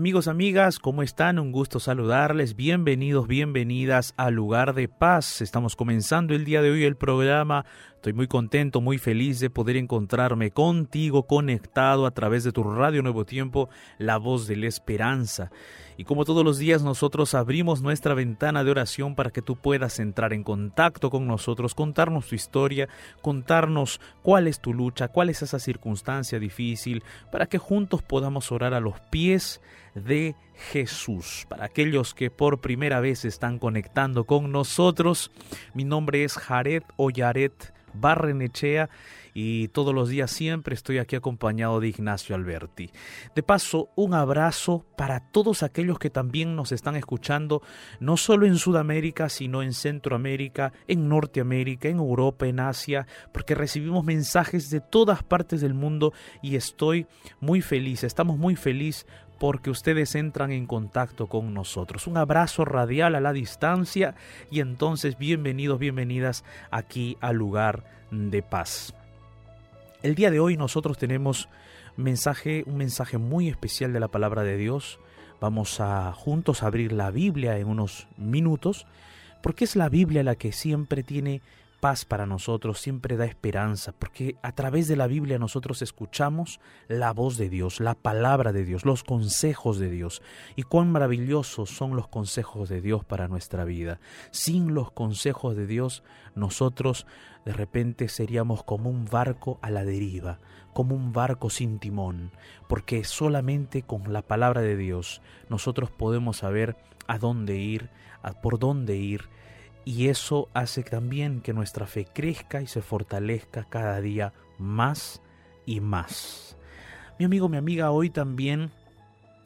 Amigos, amigas, ¿cómo están? Un gusto saludarles. Bienvenidos, bienvenidas al lugar de paz. Estamos comenzando el día de hoy el programa. Estoy muy contento, muy feliz de poder encontrarme contigo conectado a través de tu radio Nuevo Tiempo, la voz de la esperanza. Y como todos los días nosotros abrimos nuestra ventana de oración para que tú puedas entrar en contacto con nosotros, contarnos tu historia, contarnos cuál es tu lucha, cuál es esa circunstancia difícil, para que juntos podamos orar a los pies Jesús. Para aquellos que por primera vez están conectando con nosotros, mi nombre es Jared o Yaret Barrenechea y todos los días siempre estoy aquí acompañado de Ignacio Alberti. De paso, un abrazo para todos aquellos que también nos están escuchando, no solo en Sudamérica, sino en Centroamérica, en Norteamérica, en Europa, en Asia, porque recibimos mensajes de todas partes del mundo y estoy muy feliz, estamos muy felices porque ustedes entran en contacto con nosotros. Un abrazo radial a la distancia y entonces bienvenidos, bienvenidas aquí al lugar de paz. El día de hoy nosotros tenemos mensaje, un mensaje muy especial de la palabra de Dios. Vamos a juntos abrir la Biblia en unos minutos, porque es la Biblia la que siempre tiene paz para nosotros, siempre da esperanza, porque a través de la Biblia nosotros escuchamos la voz de Dios, la palabra de Dios, los consejos de Dios. Y cuán maravillosos son los consejos de Dios para nuestra vida. Sin los consejos de Dios, nosotros de repente seríamos como un barco a la deriva, como un barco sin timón, porque solamente con la palabra de Dios nosotros podemos saber a dónde ir, por dónde ir, y eso hace también que nuestra fe crezca y se fortalezca cada día más y más. Mi amigo, mi amiga, hoy también,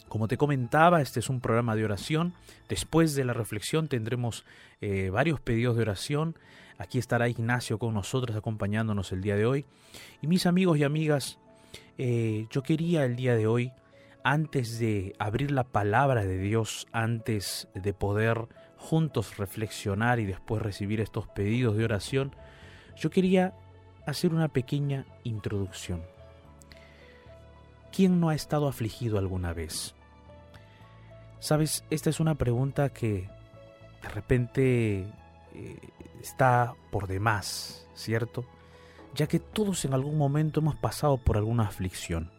como te comentaba, este es un programa de oración. Después de la reflexión tendremos eh, varios pedidos de oración. Aquí estará Ignacio con nosotros acompañándonos el día de hoy. Y mis amigos y amigas, eh, yo quería el día de hoy, antes de abrir la palabra de Dios, antes de poder juntos reflexionar y después recibir estos pedidos de oración, yo quería hacer una pequeña introducción. ¿Quién no ha estado afligido alguna vez? Sabes, esta es una pregunta que de repente eh, está por demás, ¿cierto? Ya que todos en algún momento hemos pasado por alguna aflicción.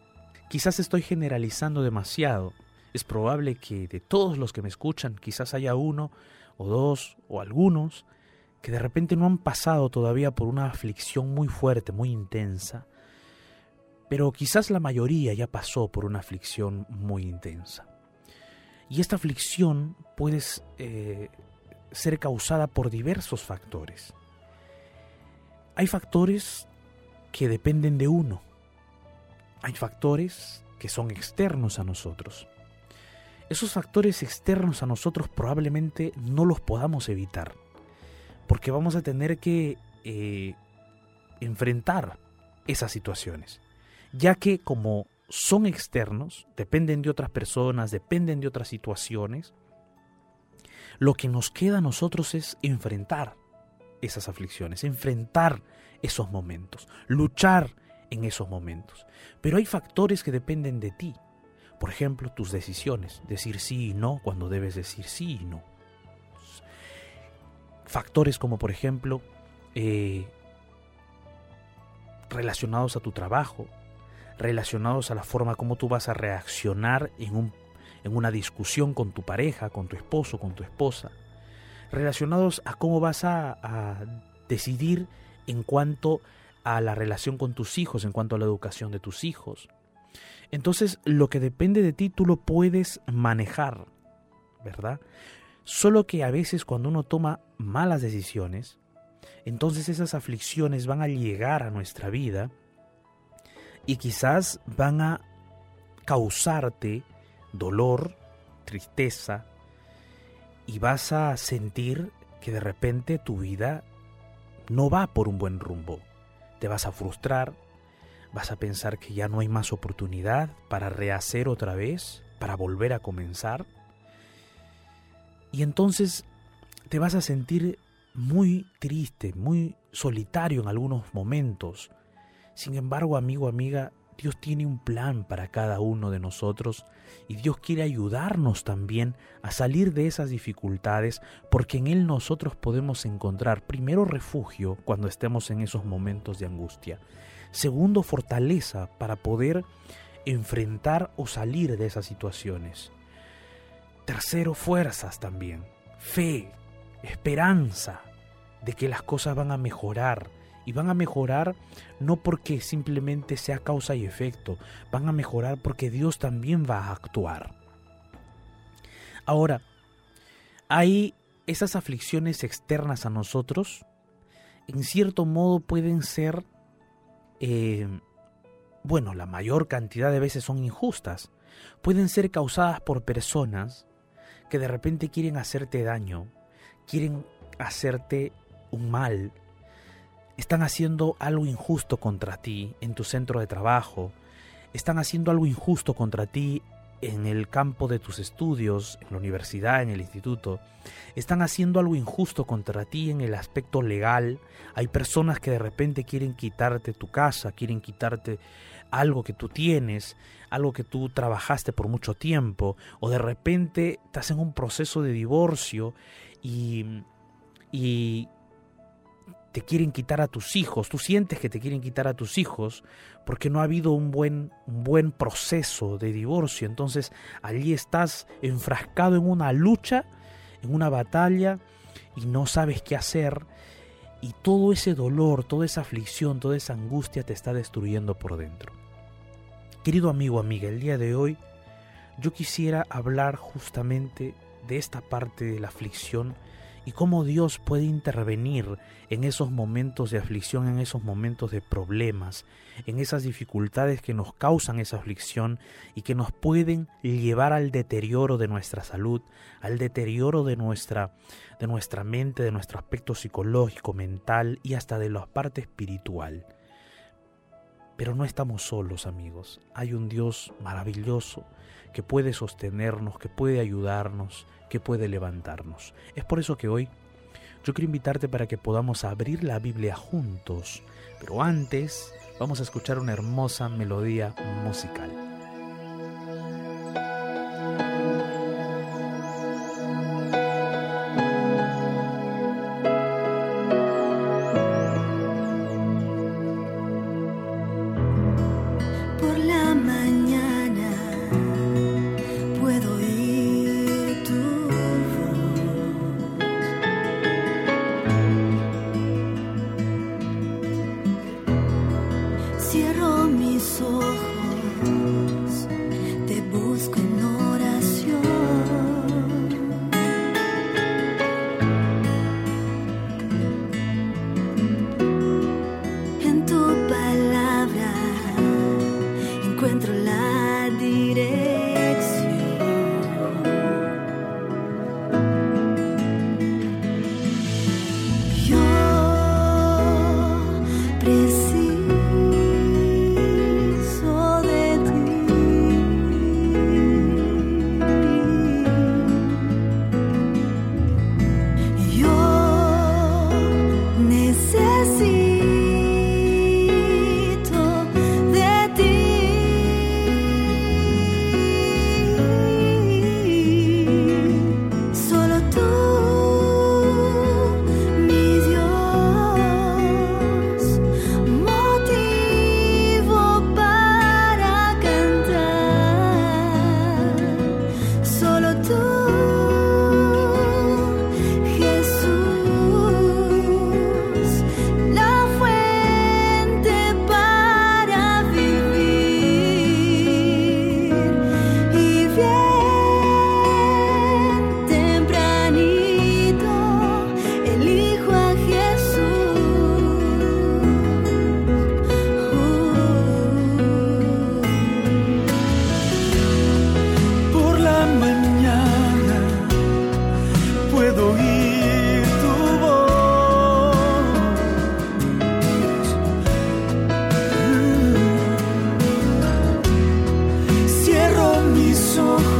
Quizás estoy generalizando demasiado. Es probable que de todos los que me escuchan, quizás haya uno o dos o algunos que de repente no han pasado todavía por una aflicción muy fuerte, muy intensa, pero quizás la mayoría ya pasó por una aflicción muy intensa. Y esta aflicción puede eh, ser causada por diversos factores. Hay factores que dependen de uno. Hay factores que son externos a nosotros esos factores externos a nosotros probablemente no los podamos evitar, porque vamos a tener que eh, enfrentar esas situaciones, ya que como son externos, dependen de otras personas, dependen de otras situaciones, lo que nos queda a nosotros es enfrentar esas aflicciones, enfrentar esos momentos, luchar en esos momentos. Pero hay factores que dependen de ti, por ejemplo, tus decisiones, decir sí y no cuando debes decir sí y no. Factores como, por ejemplo, eh, relacionados a tu trabajo, relacionados a la forma como tú vas a reaccionar en, un, en una discusión con tu pareja, con tu esposo, con tu esposa, relacionados a cómo vas a, a decidir en cuanto a la relación con tus hijos, en cuanto a la educación de tus hijos, entonces lo que depende de ti tú lo puedes manejar, ¿verdad? Solo que a veces cuando uno toma malas decisiones, entonces esas aflicciones van a llegar a nuestra vida y quizás van a causarte dolor, tristeza, y vas a sentir que de repente tu vida no va por un buen rumbo. Te vas a frustrar, vas a pensar que ya no hay más oportunidad para rehacer otra vez, para volver a comenzar. Y entonces te vas a sentir muy triste, muy solitario en algunos momentos. Sin embargo, amigo, amiga, Dios tiene un plan para cada uno de nosotros y Dios quiere ayudarnos también a salir de esas dificultades porque en Él nosotros podemos encontrar primero refugio cuando estemos en esos momentos de angustia. Segundo, fortaleza para poder enfrentar o salir de esas situaciones. Tercero, fuerzas también, fe, esperanza de que las cosas van a mejorar, y van a mejorar no porque simplemente sea causa y efecto, van a mejorar porque Dios también va a actuar. Ahora, hay esas aflicciones externas a nosotros, en cierto modo pueden ser, eh, bueno, la mayor cantidad de veces son injustas, pueden ser causadas por personas que de repente quieren hacerte daño, quieren hacerte un mal, están haciendo algo injusto contra ti en tu centro de trabajo, están haciendo algo injusto contra ti en el campo de tus estudios, en la universidad, en el instituto, están haciendo algo injusto contra ti en el aspecto legal. Hay personas que de repente quieren quitarte tu casa, quieren quitarte algo que tú tienes, algo que tú trabajaste por mucho tiempo, o de repente estás en un proceso de divorcio y, y te quieren quitar a tus hijos, tú sientes que te quieren quitar a tus hijos porque no ha habido un buen, un buen proceso de divorcio. Entonces allí estás enfrascado en una lucha, en una batalla y no sabes qué hacer. Y todo ese dolor, toda esa aflicción, toda esa angustia te está destruyendo por dentro. Querido amigo, amiga, el día de hoy yo quisiera hablar justamente de esta parte de la aflicción y cómo Dios puede intervenir en esos momentos de aflicción, en esos momentos de problemas, en esas dificultades que nos causan esa aflicción y que nos pueden llevar al deterioro de nuestra salud, al deterioro de nuestra, de nuestra mente, de nuestro aspecto psicológico, mental y hasta de la parte espiritual. Pero no estamos solos, amigos. Hay un Dios maravilloso que puede sostenernos, que puede ayudarnos, que puede levantarnos. Es por eso que hoy yo quiero invitarte para que podamos abrir la Biblia juntos. Pero antes vamos a escuchar una hermosa melodía musical. so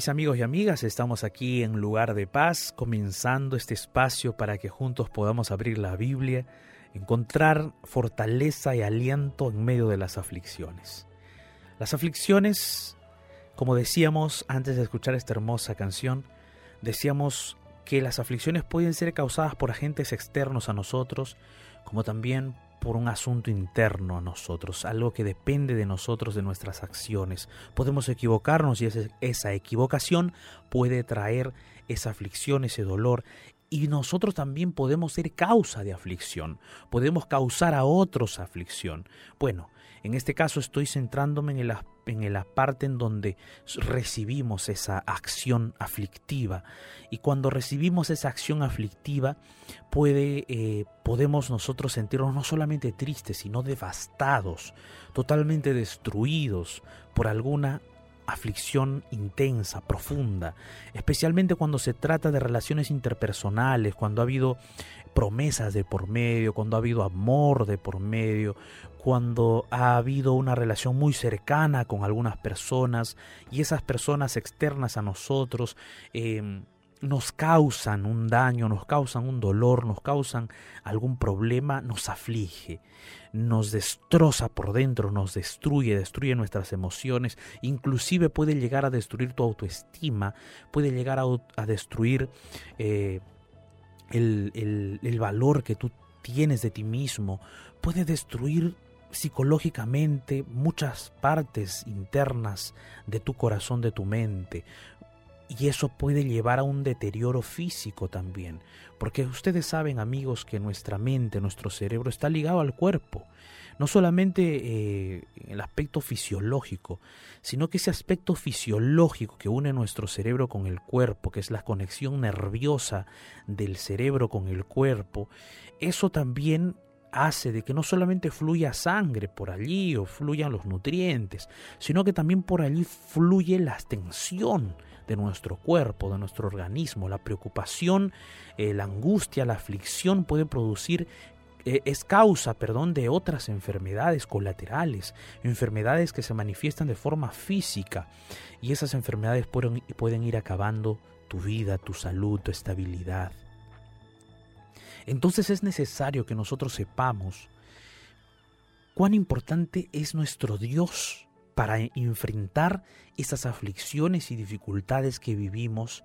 Mis amigos y amigas, estamos aquí en lugar de paz, comenzando este espacio para que juntos podamos abrir la Biblia, encontrar fortaleza y aliento en medio de las aflicciones. Las aflicciones, como decíamos antes de escuchar esta hermosa canción, decíamos que las aflicciones pueden ser causadas por agentes externos a nosotros, como también por un asunto interno a nosotros, algo que depende de nosotros, de nuestras acciones. Podemos equivocarnos y esa equivocación puede traer esa aflicción, ese dolor. Y nosotros también podemos ser causa de aflicción, podemos causar a otros aflicción. Bueno, en este caso estoy centrándome en la, en parte en donde recibimos esa acción aflictiva. Y cuando recibimos esa acción aflictiva, puede, eh, podemos nosotros sentirnos no solamente tristes, sino devastados, totalmente destruidos por alguna aflicción intensa, profunda, especialmente cuando se trata de relaciones interpersonales, cuando ha habido promesas de por medio, cuando ha habido amor de por medio, cuando ha habido una relación muy cercana con algunas personas y esas personas externas a nosotros em, nos causan un daño, nos causan un dolor, nos causan algún problema, nos aflige, nos destroza por dentro, nos destruye, destruye nuestras emociones, inclusive puede llegar a destruir tu autoestima, puede llegar a, destruir eh, el, el valor que tú tienes de ti mismo, puede destruir psicológicamente muchas partes internas de tu corazón, de tu mente, y eso puede llevar a un deterioro físico también, porque ustedes saben amigos que nuestra mente, nuestro cerebro está ligado al cuerpo, no solamente eh, el aspecto fisiológico, sino que ese aspecto fisiológico que une nuestro cerebro con el cuerpo, que es la conexión nerviosa del cerebro con el cuerpo, eso también hace de que no solamente fluya sangre por allí o fluyan los nutrientes, sino que también por allí fluye la tensión de nuestro cuerpo, de nuestro organismo. La preocupación, eh, la angustia, la aflicción puede producir es causa, perdón, de otras enfermedades colaterales, enfermedades que se manifiestan de forma física y esas enfermedades pueden, pueden ir acabando tu vida, tu salud, tu estabilidad. Entonces es necesario que nosotros sepamos cuán importante es nuestro Dios para enfrentar esas aflicciones y dificultades que vivimos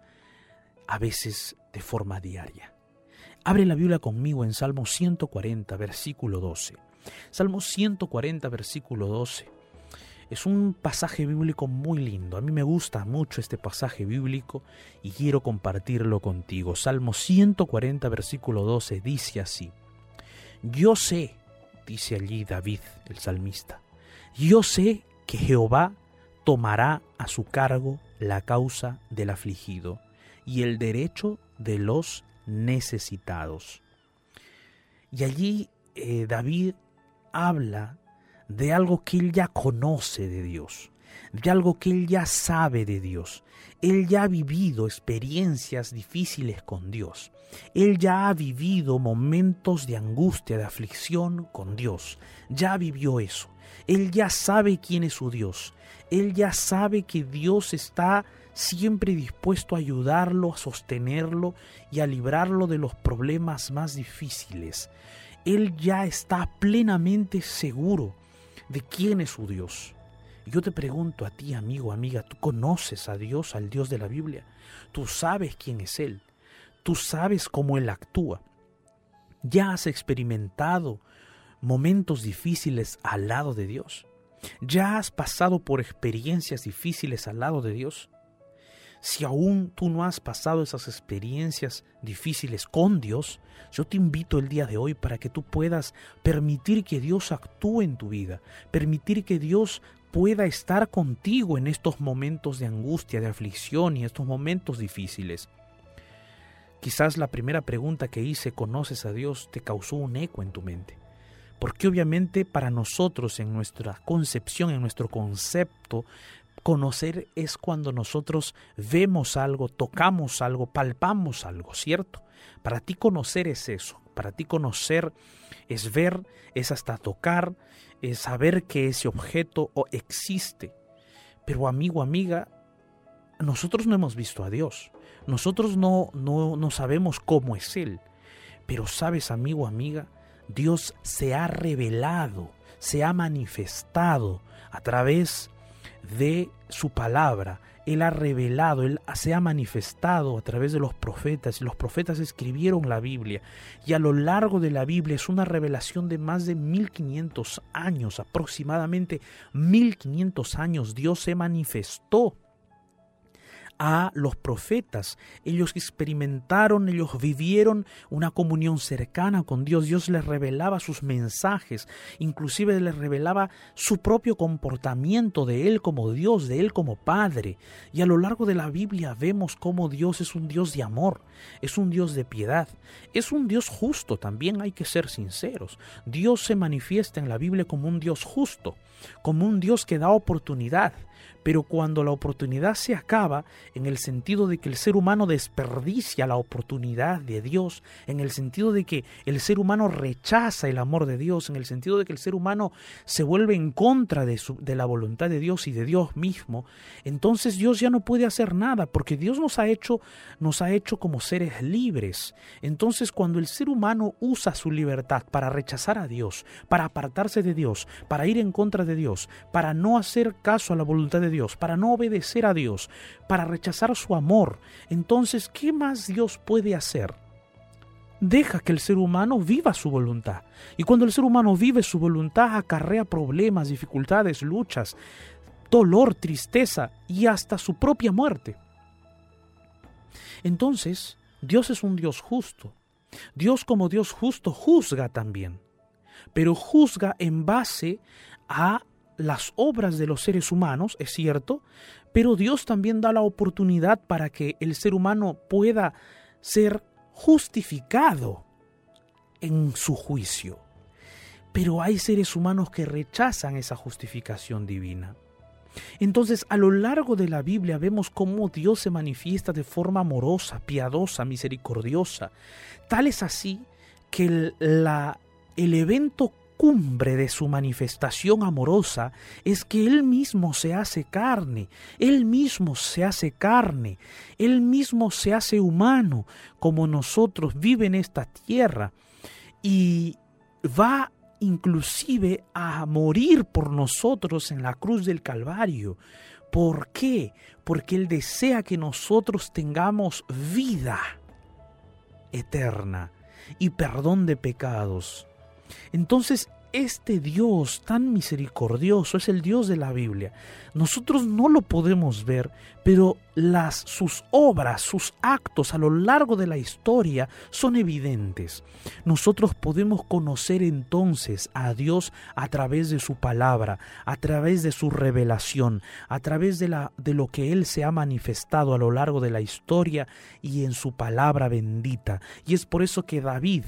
a veces de forma diaria. Abre la Biblia conmigo en Salmo 140, versículo 12. Salmo 140, versículo 12. Es un pasaje bíblico muy lindo. A mí me gusta mucho este pasaje bíblico y quiero compartirlo contigo. Salmo 140, versículo 12 dice así. Yo sé, dice allí David, el salmista, yo sé que Jehová tomará a su cargo la causa del afligido y el derecho de los necesitados. Y allí eh, David habla de algo que él ya conoce de Dios, de algo que él ya sabe de Dios. Él ya ha vivido experiencias difíciles con Dios. Él ya ha vivido momentos de angustia, de aflicción con Dios. Ya vivió eso. Él ya sabe quién es su Dios. Él ya sabe que Dios está siempre dispuesto a ayudarlo, a sostenerlo y a librarlo de los problemas más difíciles. Él ya está plenamente seguro de quién es su Dios. Yo te pregunto a ti, amigo, amiga, ¿tú conoces a Dios, al Dios de la Biblia? ¿Tú sabes quién es Él? ¿Tú sabes cómo Él actúa? ¿Ya has experimentado momentos difíciles al lado de Dios? ¿Ya has pasado por experiencias difíciles al lado de Dios? Si aún tú no has pasado esas experiencias difíciles con Dios, yo te invito el día de hoy para que tú puedas permitir que Dios actúe en tu vida, permitir que Dios pueda estar contigo en estos momentos de angustia, de aflicción y estos momentos difíciles. Quizás la primera pregunta que hice, ¿conoces a Dios?, te causó un eco en tu mente. Porque obviamente para nosotros, en nuestra concepción, en nuestro concepto, Conocer es cuando nosotros vemos algo, tocamos algo, palpamos algo, ¿cierto? Para ti conocer es eso. Para ti conocer es ver, es hasta tocar, es saber que ese objeto existe. Pero amigo, amiga, nosotros no hemos visto a Dios. Nosotros no, no, no sabemos cómo es Él. Pero sabes, amigo, amiga, Dios se ha revelado, se ha manifestado a través de su palabra. Él ha revelado, Él se ha manifestado a través de los profetas y los profetas escribieron la Biblia. Y a lo largo de la Biblia es una revelación de más de 1500 años, aproximadamente 1500 años. Dios se manifestó a los profetas. Ellos experimentaron, ellos vivieron una comunión cercana con Dios. Dios les revelaba sus mensajes, inclusive les revelaba su propio comportamiento de Él como Dios, de Él como Padre. Y a lo largo de la Biblia vemos cómo Dios es un Dios de amor, es un Dios de piedad, es un Dios justo, también hay que ser sinceros. Dios se manifiesta en la Biblia como un Dios justo, como un Dios que da oportunidad, pero cuando la oportunidad se acaba, en el sentido de que el ser humano desperdicia la oportunidad de Dios, en el sentido de que el ser humano rechaza el amor de Dios, en el sentido de que el ser humano se vuelve en contra de, la voluntad de Dios y de Dios mismo, entonces Dios ya no puede hacer nada, porque Dios nos ha hecho, nos ha hecho como seres libres. Entonces cuando el ser humano usa su libertad para rechazar a Dios, para apartarse de Dios, para ir en contra de Dios, para no hacer caso a la voluntad de Dios, para no obedecer a Dios, para rechazar su amor, entonces, ¿qué más Dios puede hacer? Deja que el ser humano viva su voluntad. Y cuando el ser humano vive su voluntad, acarrea problemas, dificultades, luchas, dolor, tristeza y hasta su propia muerte. Entonces, Dios es un Dios justo. Dios como Dios justo juzga también, pero juzga en base a las obras de los seres humanos, es cierto, pero Dios también da la oportunidad para que el ser humano pueda ser justificado en su juicio. Pero hay seres humanos que rechazan esa justificación divina. Entonces, a lo largo de la Biblia vemos cómo Dios se manifiesta de forma amorosa, piadosa, misericordiosa. Tal es así que la el evento cumbre de su manifestación amorosa es que Él mismo se hace carne, Él mismo se hace carne, Él mismo se hace humano como nosotros, vive en esta tierra y va inclusive a morir por nosotros en la cruz del Calvario. ¿Por qué? Porque Él desea que nosotros tengamos vida eterna y perdón de pecados. Entonces, este Dios tan misericordioso es el Dios de la Biblia. Nosotros no lo podemos ver, pero las sus obras, sus actos a lo largo de la historia son evidentes. Nosotros podemos conocer entonces a Dios a través de su palabra, a través de su revelación, a través de la de lo que él se ha manifestado a lo largo de la historia y en su palabra bendita. Y es por eso que David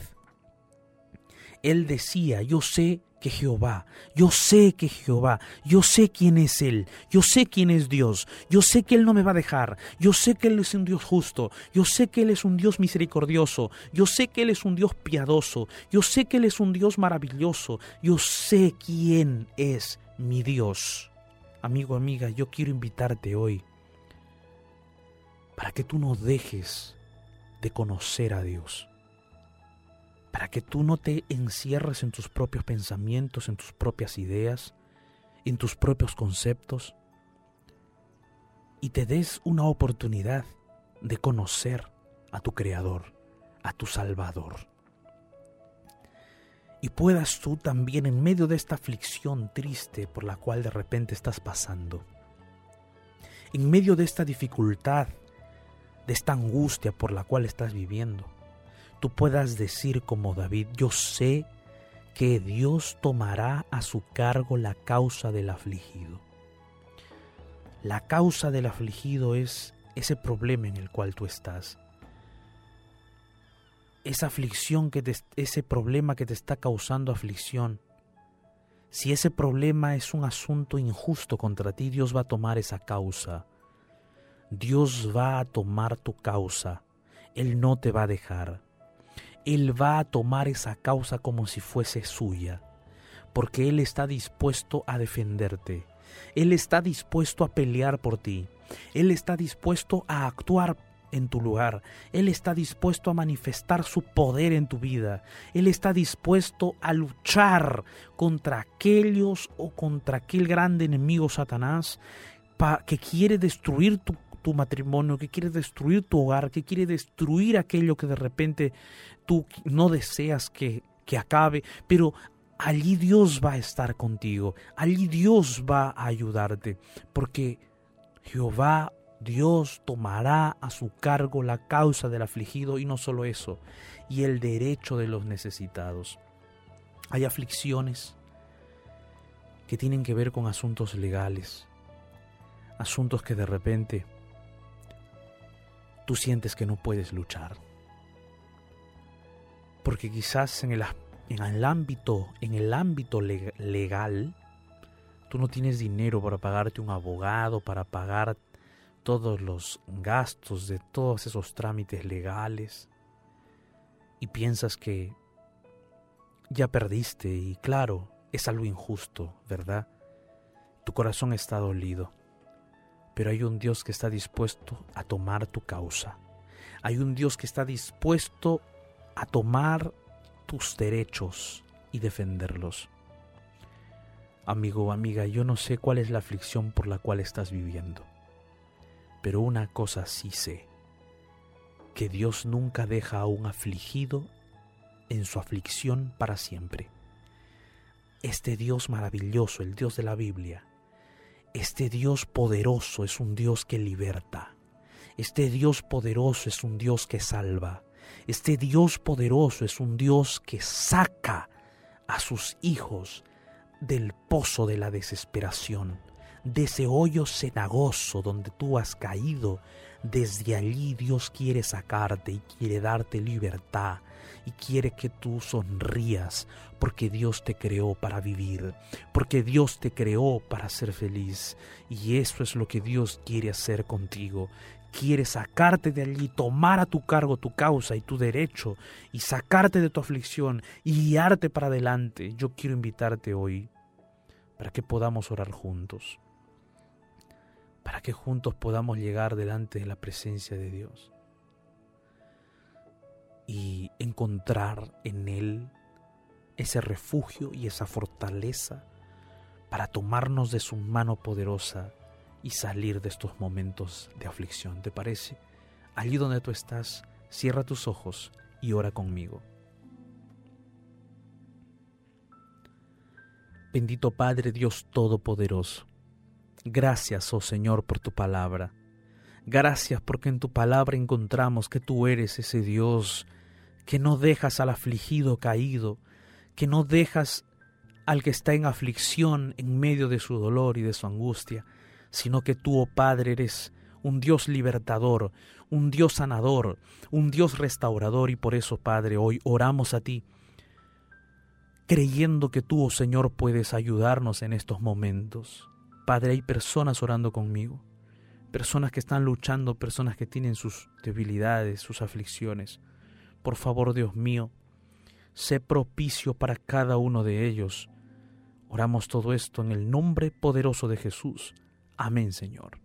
él decía, yo sé que Jehová, yo sé que Jehová, yo sé quién es Él, yo sé quién es Dios, yo sé que Él no me va a dejar, yo sé que Él es un Dios justo, yo sé que Él es un Dios misericordioso, yo sé que Él es un Dios piadoso, yo sé que Él es un Dios maravilloso, yo sé quién es mi Dios. Amigo, amiga, yo quiero invitarte hoy para que tú no dejes de conocer a Dios para que tú no te encierres en tus propios pensamientos, en tus propias ideas, en tus propios conceptos, y te des una oportunidad de conocer a tu Creador, a tu Salvador. Y puedas tú también en medio de esta aflicción triste por la cual de repente estás pasando, en medio de esta dificultad, de esta angustia por la cual estás viviendo, tú puedas decir como David, yo sé que Dios tomará a su cargo la causa del afligido. La causa del afligido es ese problema en el cual tú estás. Esa aflicción que ese problema que te está causando aflicción. Si ese problema es un asunto injusto contra ti, Dios va a tomar esa causa. Dios va a tomar tu causa. Él no te va a dejar. Él va a tomar esa causa como si fuese suya, porque Él está dispuesto a defenderte. Él está dispuesto a pelear por ti. Él está dispuesto a actuar en tu lugar. Él está dispuesto a manifestar su poder en tu vida. Él está dispuesto a luchar contra aquellos o contra aquel grande enemigo Satanás que quiere destruir tu, tu matrimonio, que quiere destruir tu hogar, que quiere destruir aquello que de repente tú no deseas que, que acabe, pero allí Dios va a estar contigo, allí Dios va a ayudarte, porque Jehová Dios tomará a su cargo la causa del afligido y no solo eso, y el derecho de los necesitados. Hay aflicciones que tienen que ver con asuntos legales, asuntos que de repente tú sientes que no puedes luchar porque quizás en el, ámbito, en el ámbito legal, tú no tienes dinero para pagarte un abogado, para pagar todos los gastos de todos esos trámites legales y piensas que ya perdiste y claro, es algo injusto, ¿verdad? Tu corazón está dolido, pero hay un Dios que está dispuesto a tomar tu causa. Hay un Dios que está dispuesto a tomar tus derechos y defenderlos. Amigo o amiga, yo no sé cuál es la aflicción por la cual estás viviendo, pero una cosa sí sé, que Dios nunca deja a un afligido en su aflicción para siempre. Este Dios maravilloso, el Dios de la Biblia, este Dios poderoso es un Dios que liberta. Este Dios poderoso es un Dios que salva. Este Dios poderoso es un Dios que saca a sus hijos del pozo de la desesperación, de ese hoyo cenagoso donde tú has caído. Desde allí Dios quiere sacarte y quiere darte libertad y quiere que tú sonrías porque Dios te creó para vivir, porque Dios te creó para ser feliz y eso es lo que Dios quiere hacer contigo. Quiere sacarte de allí, tomar a tu cargo tu causa y tu derecho y sacarte de tu aflicción y guiarte para adelante. Yo quiero invitarte hoy para que podamos orar juntos para que juntos podamos llegar delante de la presencia de Dios y encontrar en Él ese refugio y esa fortaleza para tomarnos de su mano poderosa y salir de estos momentos de aflicción. ¿Te parece? Allí donde tú estás, cierra tus ojos y ora conmigo. Bendito Padre Dios Todopoderoso Gracias, oh Señor, por tu palabra. Gracias porque en tu palabra encontramos que tú eres ese Dios que no dejas al afligido caído, que no dejas al que está en aflicción en medio de su dolor y de su angustia, sino que tú, oh Padre, eres un Dios libertador, un Dios sanador, un Dios restaurador y por eso, Padre, hoy oramos a ti, creyendo que tú, oh Señor, puedes ayudarnos en estos momentos. Padre, hay personas orando conmigo, personas que están luchando, personas que tienen sus debilidades, sus aflicciones. Por favor, Dios mío, sé propicio para cada uno de ellos. Oramos todo esto en el nombre poderoso de Jesús. Amén, Señor.